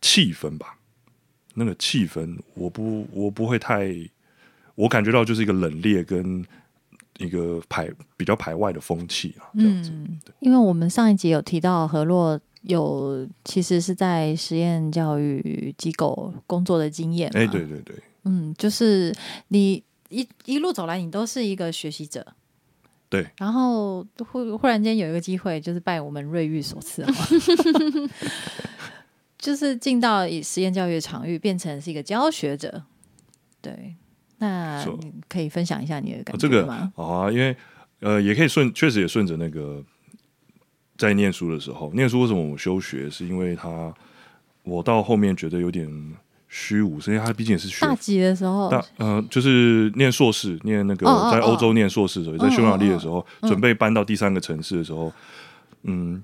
气氛吧，那个气氛，我不我不会太，我感觉到就是一个冷冽跟一个排比较排外的风气啊，这样子。嗯，因为我们上一集有提到何洛有其实是在实验教育机构工作的经验，哎、对，对对，嗯，就是你一一路走来，你都是一个学习者。对，然后忽忽然间有一个机会，就是拜我们瑞玉所赐哈，就是进到以实验教育的场域，变成是一个教学者。对，那你可以分享一下你的感这个觉吗？好啊，因为呃，也可以顺，确实也顺着那个在念书的时候，念书为什么我休学，是因为他我到后面觉得有点虚无，是因为他毕竟也是学大几的时候，大呃，就是念硕士，念那个在欧洲念硕士的时候，也在匈牙利的时候，嗯准备搬到第三个城市的时候，嗯，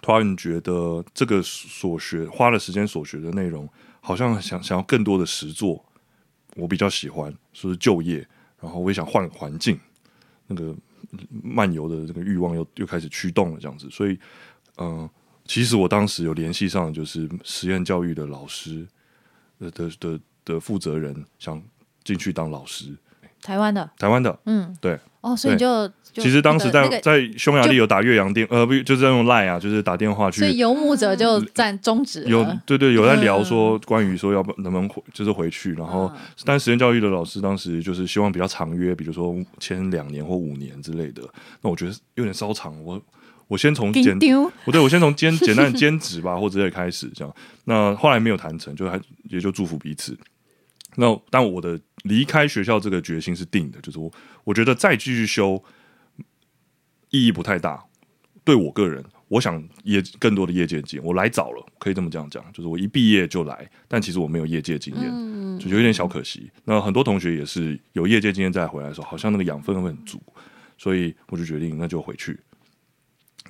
突然觉得这个所学花了时间所学的内容，好像想想要更多的实做，我比较喜欢，说是就业，然后我也想换环境，那个漫游的这个欲望又又开始驱动了，这样子，所以，嗯、其实我当时有联系上就是实验教育的老师的的的的负责人，想进去当老师，台湾的，台湾的。嗯，对，哦，所以就就其实当时在、那个在匈牙利有打岳阳电，呃，不就是在用 Line 啊，就是打电话去。所以游牧者就占终止了有对对有在聊嗯说关于说要不能不能回就是回去，然后嗯但实验教育的老师当时就是希望比较长约，比如说签两年或五年之类的。那我觉得有点稍长，我我先从简我对我先从兼 简单的兼职吧，或之类开始这样。那后来没有谈成，就还也就祝福彼此。那但我的离开学校这个决心是定的，就是我我觉得再继续修意义不太大。对我个人，我想业更多的业界经验，我来早了，可以这么这样讲，就是我一毕业就来，但其实我没有业界经验，就有点小可惜。那很多同学也是有业界经验再回来的时候，好像那个养分会很足，所以我就决定那就回去。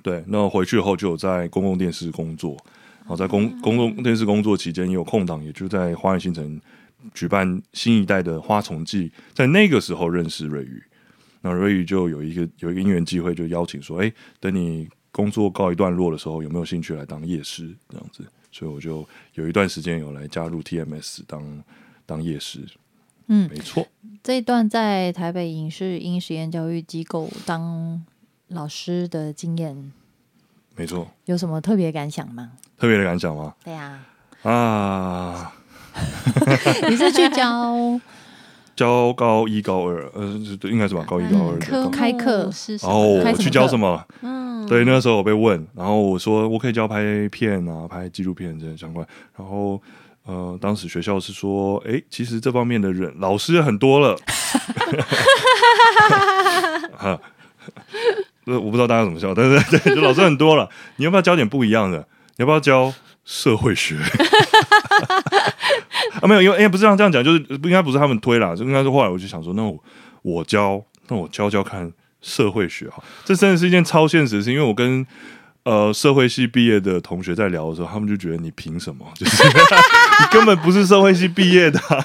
对，那回去后就有在公共电视工作，然后在公公共电视工作期间也有空档，也就在花园新城举办新一代的花丛季，在那个时候认识瑞宇。那瑞宇就有一个有一个因缘机会，就邀请说：“哎，等你工作告一段落的时候，有没有兴趣来当夜师？”这样子，所以我就有一段时间有来加入 TMS 当当夜师。嗯没错。这一段在台北影视音实验教育机构当老师的经验，没错，有什么特别感想吗？特别的感想吗？对呀、啊，你是去教教高一高二，呃，应该是吧？高一高二的科开课是什然后？我去教什么？嗯，对，那个时候我被问，然后我说我可以教拍片啊，拍纪录片这些相关。然后呃，当时学校是说，诶，其实这方面的人老师很多了。哈，呃，我不知道大家怎么笑，但是对，就老师很多了。你要不要教点不一样的？你要不要教社会学？啊，没有，因为因为不是这样这样讲，就是不应该不是他们推啦，就应该是后来我就想说，那我我教，那我教教看社会学哈，这真的是一件超现实的事，因为我跟呃社会系毕业的同学在聊的时候，他们就觉得你凭什么？就是你根本不是社会系毕业的啊、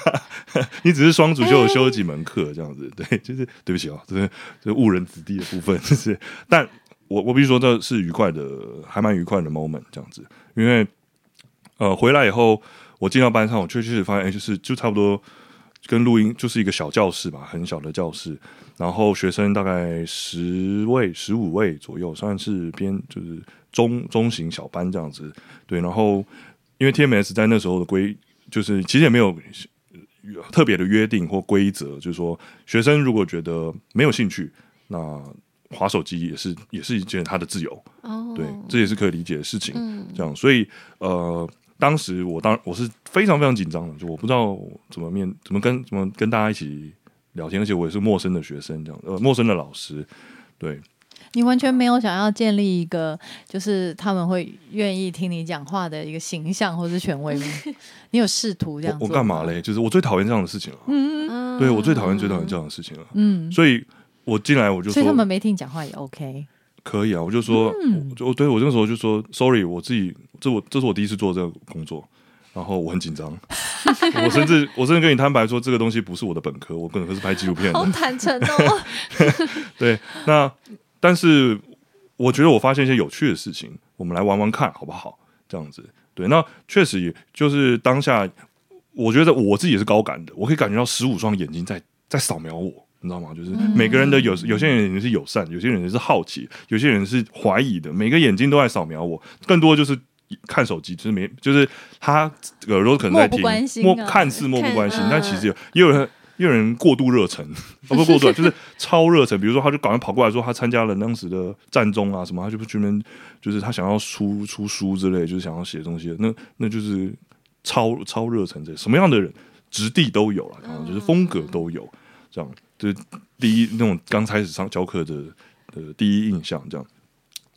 你只是双主修有修了几门课这样子。对，就是对不起啊，这是这是误人子弟的部分，就是但我我必须说这是愉快的，还蛮愉快的 moment 这样子，因为呃回来以后，我进到班上，我确实发现，哎，就是就差不多跟录音就是一个小教室吧，很小的教室，然后学生大概十位、十五位左右，算是偏就是中中型小班这样子。对，然后因为 TMS 在那时候的规，就是其实也没有呃特别的约定或规则，就是说学生如果觉得没有兴趣，那划手机也是也是一件他的自由。哦，对，这也是可以理解的事情。嗯这样，所以呃，当时我当我是非常非常紧张的，就我不知道怎么面怎么跟怎么跟大家一起聊天，而且我也是陌生的学生，这样呃，陌生的老师，对，你完全没有想要建立一个，就是他们会愿意听你讲话的一个形象或是权威吗？你有试图这样做我我干嘛？嘞？就是我最讨厌这样的事情了，嗯对我最讨厌最讨厌这样的事情了，嗯，所以我进来我就说所以他们没听你讲话也 OK。可以啊，我就说，嗯我就对我那时候就说，sorry，我自己这我这是我第一次做这个工作。然后我很紧张，我甚至我甚至跟你摊白说，这个东西不是我的本科，我本科是拍纪录片的。好坦诚哦，对，那但是我觉得我发现一些有趣的事情，我们来玩玩看好不好？这样子，对，那确实也就是当下，我觉得我自己也是高感的，我可以感觉到十五双眼睛在在扫描我。你知道吗？就是每个人的有有些人是友善，有些人是好奇，有些人是怀疑的，每个眼睛都在扫描我，更多就是看手机，就是没就是他耳朵可能在听漠不关，心啊看似漠不关心，但其实有也有人也有人过度热忱，哦不是过度，就是超热忱。比如说，他就赶快跑过来说他参加了当时的战中啊什么，他就专门就是他想要出出书之类，就是想要写东西，那那就是超超热忱这什么样的人质地都有了，啊，就是风格都有，这样就是第一那种刚开始上教课的的第一印象这样。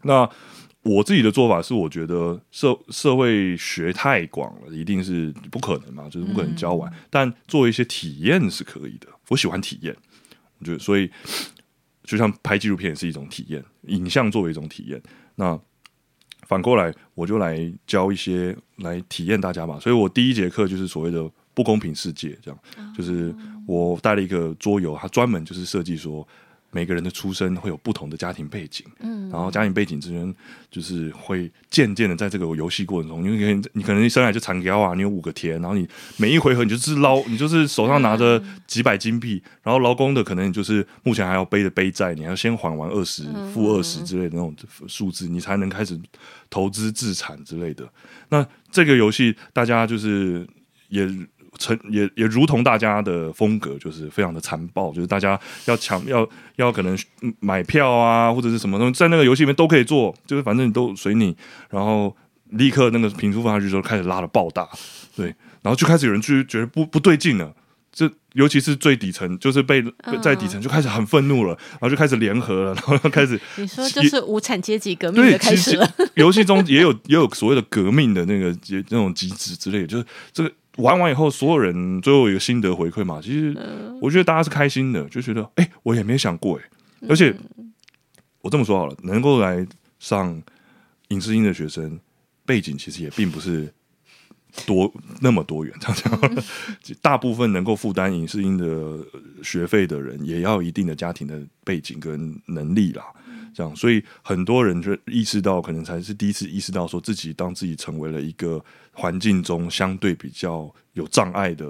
那我自己的做法是，我觉得社社会学太广了，一定是不可能嘛，就是不可能教完。但做一些体验是可以的，我喜欢体验，我觉得所以就像拍纪录片也是一种体验，影像作为一种体验。那反过来，我就来教一些来体验大家吧。所以我第一节课就是所谓的不公平世界，这样就是我带了一个桌游，它专门就是设计说。每个人的出生会有不同的家庭背景，嗯，然后家庭背景之间就是会渐渐的在这个游戏过程中，因为你你可能一生来就残雕啊，你有五个田，然后你每一回合你就是捞，你就是手上拿着几百金币，然后劳工的可能你就是目前还要背着背债，你要先还完二十、负二十之类的那种数字，你才能开始投资自产之类的。那这个游戏大家就是也。成也也如同大家的风格，就是非常的残暴，就是大家要抢要要可能买票啊，或者是什么东西，在那个游戏里面都可以做，就是反正你都随你，然后立刻那个评出发去之后开始拉的爆大，对，然后就开始有人就觉得不不对劲了。这尤其是最底层，就是被被在底层就开始很愤怒了，然后就开始联合了，然后开始你说就是无产阶级革命对，的开始了。游戏中也有也有所谓的革命的那个那种机制之类的，就是这个玩完以后，所有人最后有一个心得回馈嘛。其实我觉得大家是开心的，就觉得哎、我也没想过哎、而且我这么说好了，能够来上影视音的学生，背景其实也并不是多那么多元，这样讲，大部分能够负担影视音的学费的人，也要一定的家庭的背景跟能力啦。这样，所以很多人就意识到，可能才是第一次意识到，说自己当自己成为了一个环境中相对比较有障碍的，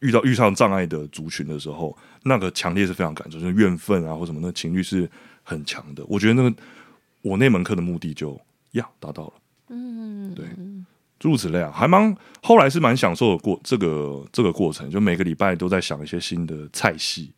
遇到遇上障碍的族群的时候，那个强烈是非常感受，就是怨愤啊或什么，那情绪是很强的。我觉得那个我那门课的目的就呀达到了，嗯，对。诸如此类啊，还蛮后来是蛮享受的过这个这个过程，就每个礼拜都在想一些新的菜系。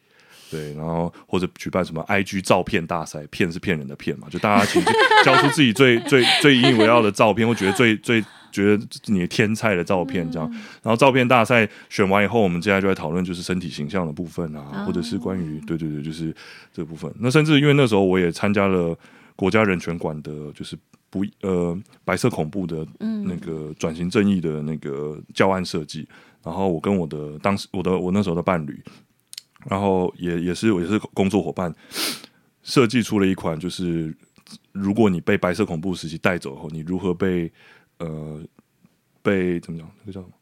对，然后或者举办什么 IG 照片大赛，骗是骗人的骗嘛，就大家 请交出自己最最最引以为傲的照片，或觉得最最觉得你的天菜的照片这样。然后照片大赛选完以后，我们接下来就在讨论就是身体形象的部分啊，或者是关于对对对，就是这部分。那甚至因为那时候我也参加了国家人权馆的，就是不呃白色恐怖的那个转型正义的那个教案设计。然后我跟我的当时我的我那时候的伴侣。然后也也是也是工作伙伴，设计出了一款就是如果你被白色恐怖时期带走后，你如何被呃被怎么讲？那个叫什么？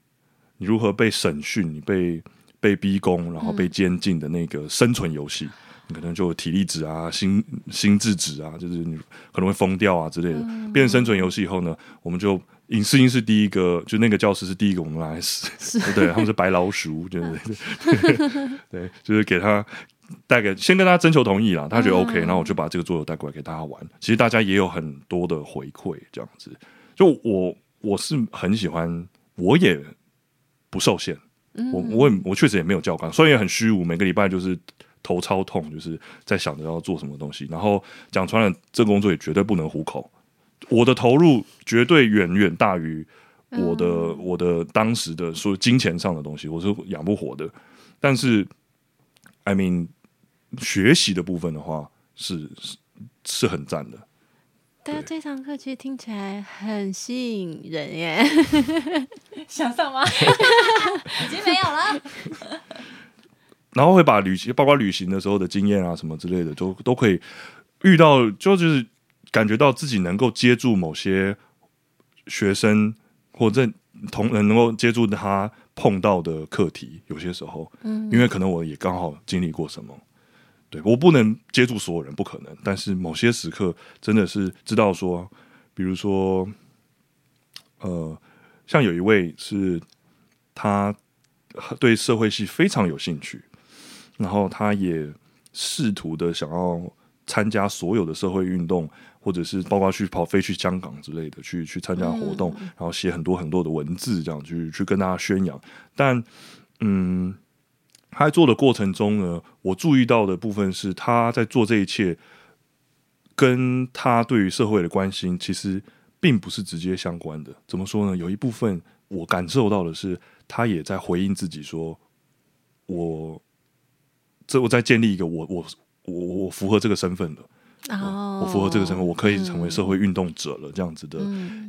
你如何被审讯？你被被逼供，然后被监禁的那个生存游戏，你可能就有体力值啊、心心智值啊，就是你可能会疯掉啊之类的。变成生存游戏以后呢，我们就影视音是第一个，就那个教师是第一个我们来死，对，他们是白老鼠，对对对，对，就是给他带给先跟他征求同意啦，他觉得 OK，然后我就把这个桌游带过来给大家玩。其实大家也有很多的回馈，这样子。就我我是很喜欢，我也不受限。我我也我确实也没有教纲，虽然也很虚无，每个礼拜就是头超痛，就是在想着要做什么东西。然后讲穿了，这工作也绝对不能糊口。我的投入绝对远远大于我的我的当时的说金钱上的东西，我是养不活的。但是，I mean，学习的部分的话，是是是很赞的。对啊，这堂课其实听起来很吸引人耶，想上吗？已经没有了。然后会把旅行，包括旅行的时候的经验啊，什么之类的，都都可以遇到，就就是感觉到自己能够接住某些学生，或者同人能够接住他碰到的课题。有些时候，嗯，因为可能我也刚好经历过什么。对我不能接住所有人，不可能。但是某些时刻真的是知道说，比如说，呃，像有一位是他对社会系非常有兴趣，然后他也试图的想要参加所有的社会运动，或者是包括去跑飞去香港之类的，去去参加活动，然后写很多很多的文字，这样去去跟大家宣扬。但嗯。他在做的过程中呢，我注意到的部分是他在做这一切，跟他对于社会的关心其实并不是直接相关的。怎么说呢？有一部分我感受到的是，他也在回应自己说：“我这我在建立一个我我我我符合这个身份了，我符合这个身份，我可以成为社会运动者了。”这样子的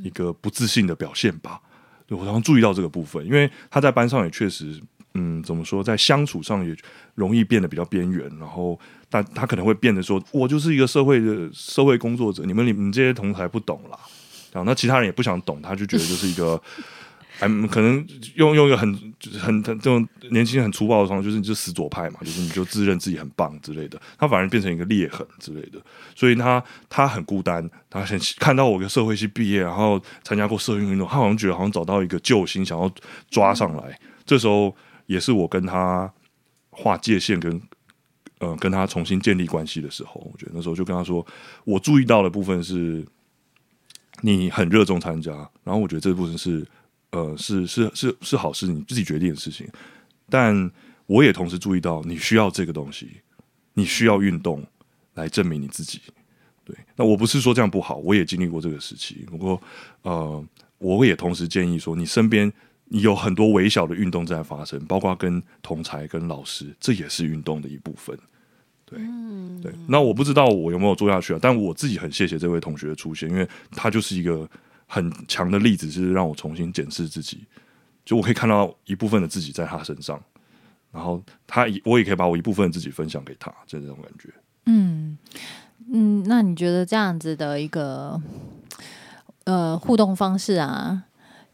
一个不自信的表现吧。我常常注意到这个部分，因为他在班上也确实。嗯，怎么说，在相处上也容易变得比较边缘，然后但他可能会变得说，我就是一个社会的社会工作者，你们你们这些同台不懂啦，然后，那其他人也不想懂，他就觉得就是一个，嗯，可能用用一个很很很这种年轻人很粗暴的方式，就是你就死左派嘛，就是你就自认自己很棒之类的，他反而变成一个裂痕之类的，所以他他很孤单，他很看到我跟社会系毕业，然后参加过社运运动，他好像觉得好像找到一个救星，想要抓上来，这时候。也是我跟他划界限，跟呃跟他重新建立关系的时候，我觉得那时候就跟他说，我注意到的部分是，你很热衷参加，然后我觉得这部分是呃是是是是好事，你自己决定的事情，但我也同时注意到你需要这个东西，你需要运动来证明你自己。对，那我不是说这样不好，我也经历过这个时期，不过呃，我也同时建议说，你身边你。有很多微小的运动在发生，包括跟同才、跟老师，这也是运动的一部分。对，对。那我不知道我有没有做下去啊？但我自己很谢谢这位同学的出现，因为他就是一个很强的例子，是让我重新检视自己。就我可以看到一部分的自己在他身上，然后他我也可以把我一部分的自己分享给他，就这种感觉。嗯嗯，那你觉得这样子的一个呃互动方式啊？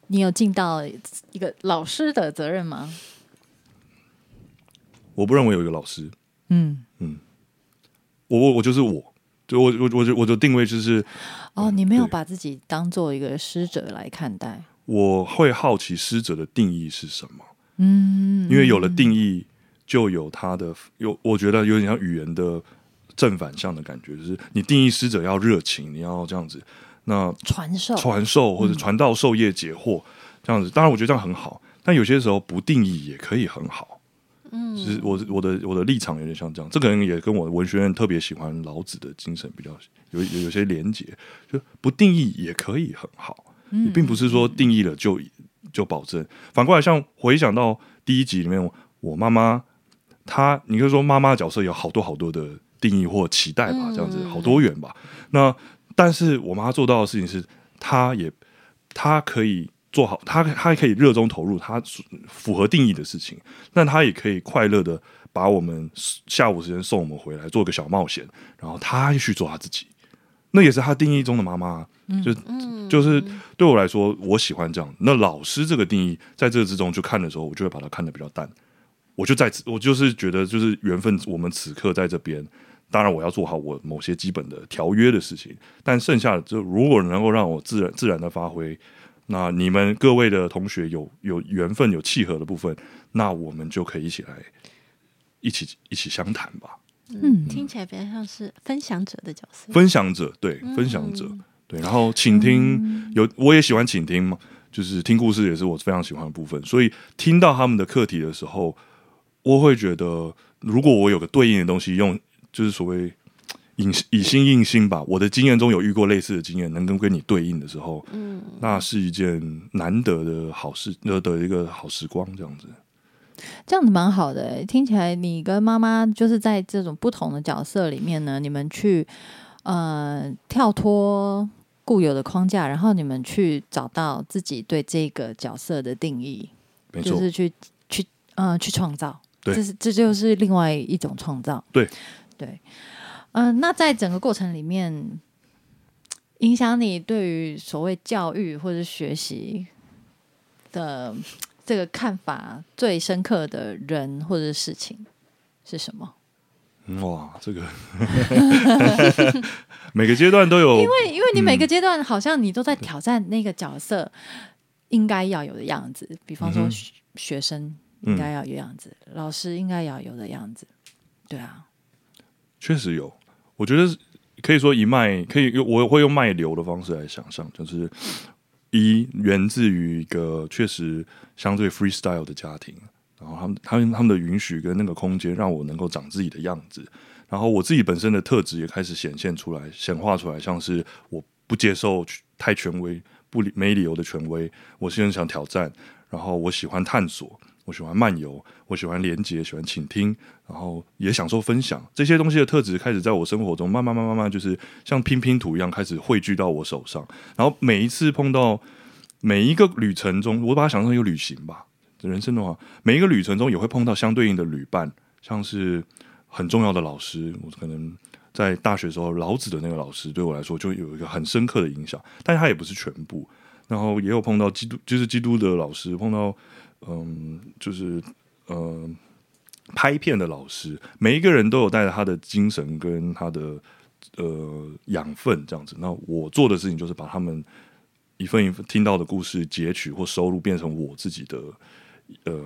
你有尽到一个老师的责任吗？我不认为有一个老师。嗯嗯，我我我就是我，就我我我就我的定位就是，哦，你没有把自己当做一个师者来看待。我会好奇师者的定义是什么？嗯，因为有了定义，就有他的有，我觉得有点像语言的正反向的感觉，就是你定义师者要热情，你要这样子。那传授、传授或者传道授业解惑这样子，当然我觉得这样很好。但有些时候不定义也可以很好。嗯，是我我的我的立场有点像这样，这可能也跟我文学院特别喜欢老子的精神比较有有有些连结。就不定义也可以很好，你并不是说定义了就就保证。反过来，像回想到第一集里面，我妈妈她，你可以说妈妈的角色有好多好多的定义或期待吧，这样子好多元吧。那但是我妈做到的事情是，她也她可以做好，他他可以热衷投入他符合定义的事情，那他也可以快乐的把我们下午时间送我们回来做个小冒险，然后他去做他自己。那也是他定义中的妈妈，就嗯，就是对我来说，我喜欢这样。那老师这个定义，在这之中去看的时候，我就会把它看得比较淡。我就在此，我就是觉得，就是缘分，我们此刻在这边，当然我要做好我某些基本的条约的事情，但剩下的就如果能够让我自然自然的发挥，那你们各位的同学有有缘分、有契合的部分，那我们就可以一起来一起一起相谈吧。嗯，听起来比较像是分享者的角色。分享者，对，分享者，对，然后倾听，有我也喜欢倾听嘛，就是听故事也是我非常喜欢的部分，所以听到他们的课题的时候，我会觉得，如果我有个对应的东西，用就是所谓以以心应心吧，我的经验中有遇过类似的经验，能跟跟你对应的时候，嗯，那是一件难得的好事，呃的一个好时光，这样子。这样子蛮好的、欸，听起来你跟妈妈就是在这种不同的角色里面呢，你们去呃跳脱固有的框架，然后你们去找到自己对这个角色的定义，没错，就是去去呃去创造，对。这是这就是另外一种创造，对。对，嗯、那在整个过程里面，影响你对于所谓教育或者学习的这个看法最深刻的人或者事情是什么？嗯哇，这个 每个阶段都有，因为因为你每个嗯阶段好像你都在挑战那个角色应该要有的样子，比方说学生应该要有样子，老师应该要有的样子，对啊，确实有，我觉得可以说一脉可以，我会用脉流的方式来想象，就是一源自于一个确实相对 freestyle 的家庭，然后他们他们他们的允许跟那个空间，让我能够长自己的样子，然后我自己本身的特质也开始显现出来，显化出来，像是我不接受太权威、不理没理由的权威，我是很想挑战，然后我喜欢探索，我喜欢漫游，我喜欢连接，喜欢倾听，然后也享受分享这些东西的特质，开始在我生活中慢慢慢慢慢慢，就是像拼拼图一样开始汇聚到我手上。然后每一次碰到每一个旅程中，我把它想成一个旅行吧。人生的话，每一个旅程中也会碰到相对应的旅伴，像是很重要的老师，我可能。在大学时候，老子的那个老师对我来说就有一个很深刻的影响，但他也不是全部。然后也有碰到基督，就是基督的老师，碰到嗯，就是呃拍片的老师，每一个人都有带着他的精神跟他的呃养分这样子。那我做的事情就是把他们一份一份听到的故事截取或收录，变成我自己的呃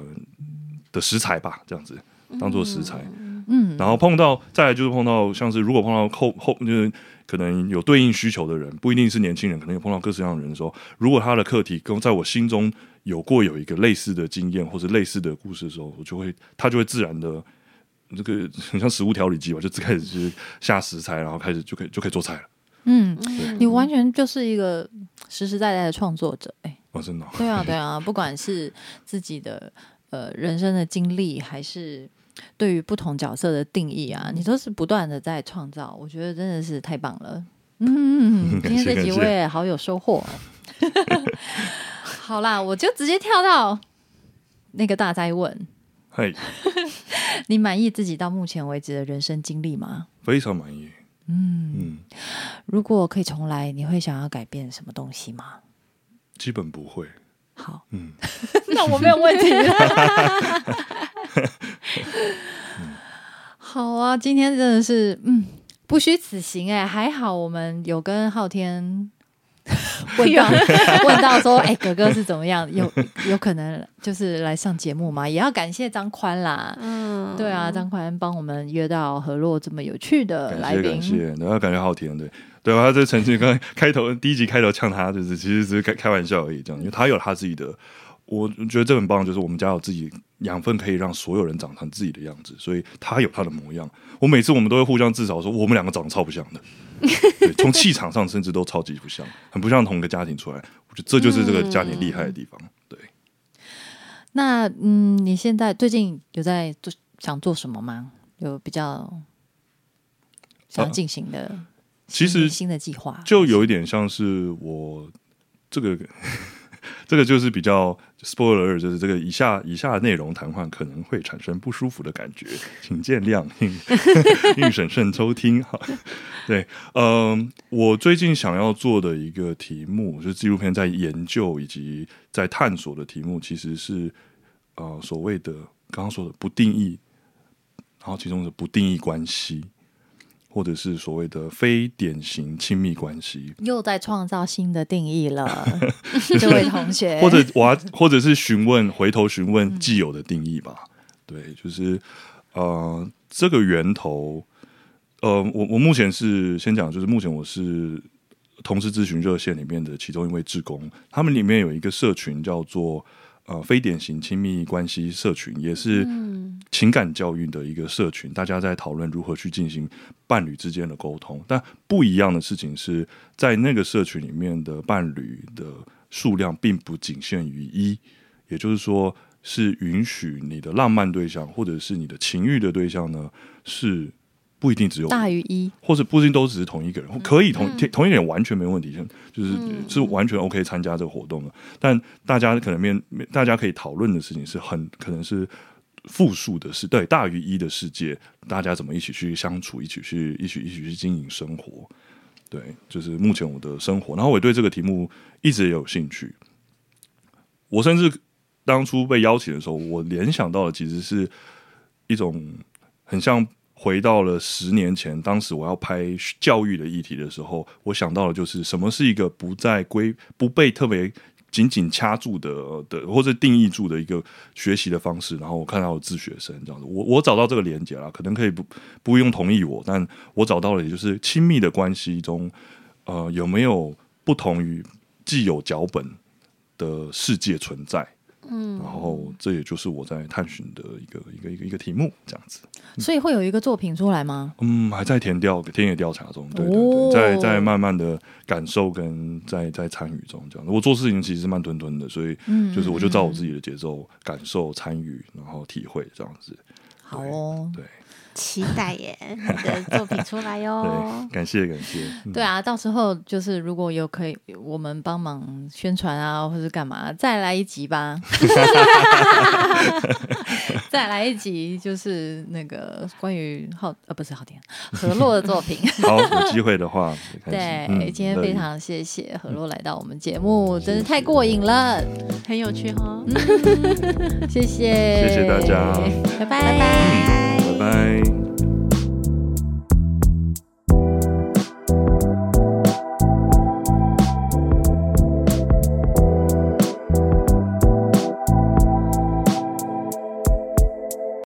的食材吧，这样子当做食材。然后碰到再来就是碰到像是如果碰到后后就是可能有对应需求的人，不一定是年轻人，可能有碰到各式各样的人的时候，如果他的课题跟在我心中有过有一个类似的经验或者类似的故事的时候，我就会他就会自然的这个很像食物调理机吧，就开始就是下食材，然后开始就可以就可以做菜了。嗯，嗯你完全就是一个实实在在的创作者，哎、哦，真的。哦、对啊，对啊，不管是自己的呃人生的经历，还是对于不同角色的定义啊，你都是不断的在创造，我觉得真的是太棒了。嗯，今天这几位好有收获、哦。好啦，我就直接跳到那个大灾问：嘿，你满意自己到目前为止的人生经历吗？非常满意。嗯，嗯，如果可以重来，你会想要改变什么东西吗？基本不会。好，嗯，那我没有问题了。好啊，今天真的是，嗯，不虚此行哎、还好我们有跟昊天 问到问到说，哎、哥哥是怎么样？有有可能就是来上节目嘛？也要感谢张宽啦。嗯，对啊，张宽帮我们约到何洛这么有趣的来宾感谢感，谢，然后感觉好甜，对对啊，他这陈俊刚开头第一集开头呛他，就是其实只是开开玩笑而已，这样，因为他有他自己的，我觉得这很棒，就是我们家有自己养分，可以让所有人长成自己的样子，所以他有他的模样。我每次我们都会互相自嘲说，我们两个长得超不像的，对，从气场上甚至都超级不像，很不像同一个家庭出来。我觉得这就是这个家庭厉害的地方，对。那嗯，你现在最近有在做想做什么吗？有比较想要进行的新、其实新的计划，就有一点像是我这个 这个就是比较 spoiler，就是这个以下以下内容谈话可能会产生不舒服的感觉，请见谅，应审慎收听。哈，对，嗯，我最近想要做的一个题目，就是纪录片在研究以及在探索的题目，其实是呃所谓的刚刚说的不定义，然后其中的不定义关系。或者是所谓的非典型亲密关系，又在创造新的定义了，这位同学。或者我，或者是询问，回头询问既有的定义吧。对，就是呃，这个源头，呃，我我目前是先讲，就是目前我是同事咨询热线里面的其中一位志工，他们里面有一个社群叫做。呃，非典型亲密关系社群也是情感教育的一个社群，大家在讨论如何去进行伴侣之间的沟通。但不一样的事情是在那个社群里面的伴侣的数量并不仅限于一，也就是说，是允许你的浪漫对象或者是你的情欲的对象呢是。不一定只有大于一，或者不一定都只是同一个人，可以同同一点完全没问题，就是是完全 OK 参加这个活动的。但大家可能面大家可以讨论的事情是很可能是复数的是对大于一的世界，大家怎么一起去相处，一起去一起一起去经营生活。对，就是目前我的生活。然后我对这个题目一直也有兴趣。我甚至当初被邀请的时候，我联想到的其实是一种很像。回到了十年前，当时我要拍教育的议题的时候，我想到的就是什么是一个不在规、不被特别紧紧掐住的的或者定义住的一个学习的方式。然后我看到了自学生这样子，我我找到这个连接了，可能可以不不用同意我，但我找到了，也就是亲密的关系中，呃，有没有不同于既有脚本的世界存在？嗯，然后这也就是我在探寻的一个一个一个一个题目，这样子。所以会有一个作品出来吗？嗯，还在填调田野调查中，对对对，在在慢慢的感受跟在在参与中，这样。我做事情其实是慢吞吞的，所以就是我就照我自己的节奏感受、参与，然后体会这样子。好哦，对。期待耶，你的作品出来哟！感谢感谢。对啊，到时候就是如果有可以，我们帮忙宣传啊，或者干嘛，再来一集吧。再来一集，就是那个关于浩呃不是浩天何洛的作品。好，有机会的话，对，今天非常谢谢何洛来到我们节目，真是太过瘾了，很有趣哈。谢谢，谢谢大家，拜拜拜拜。拜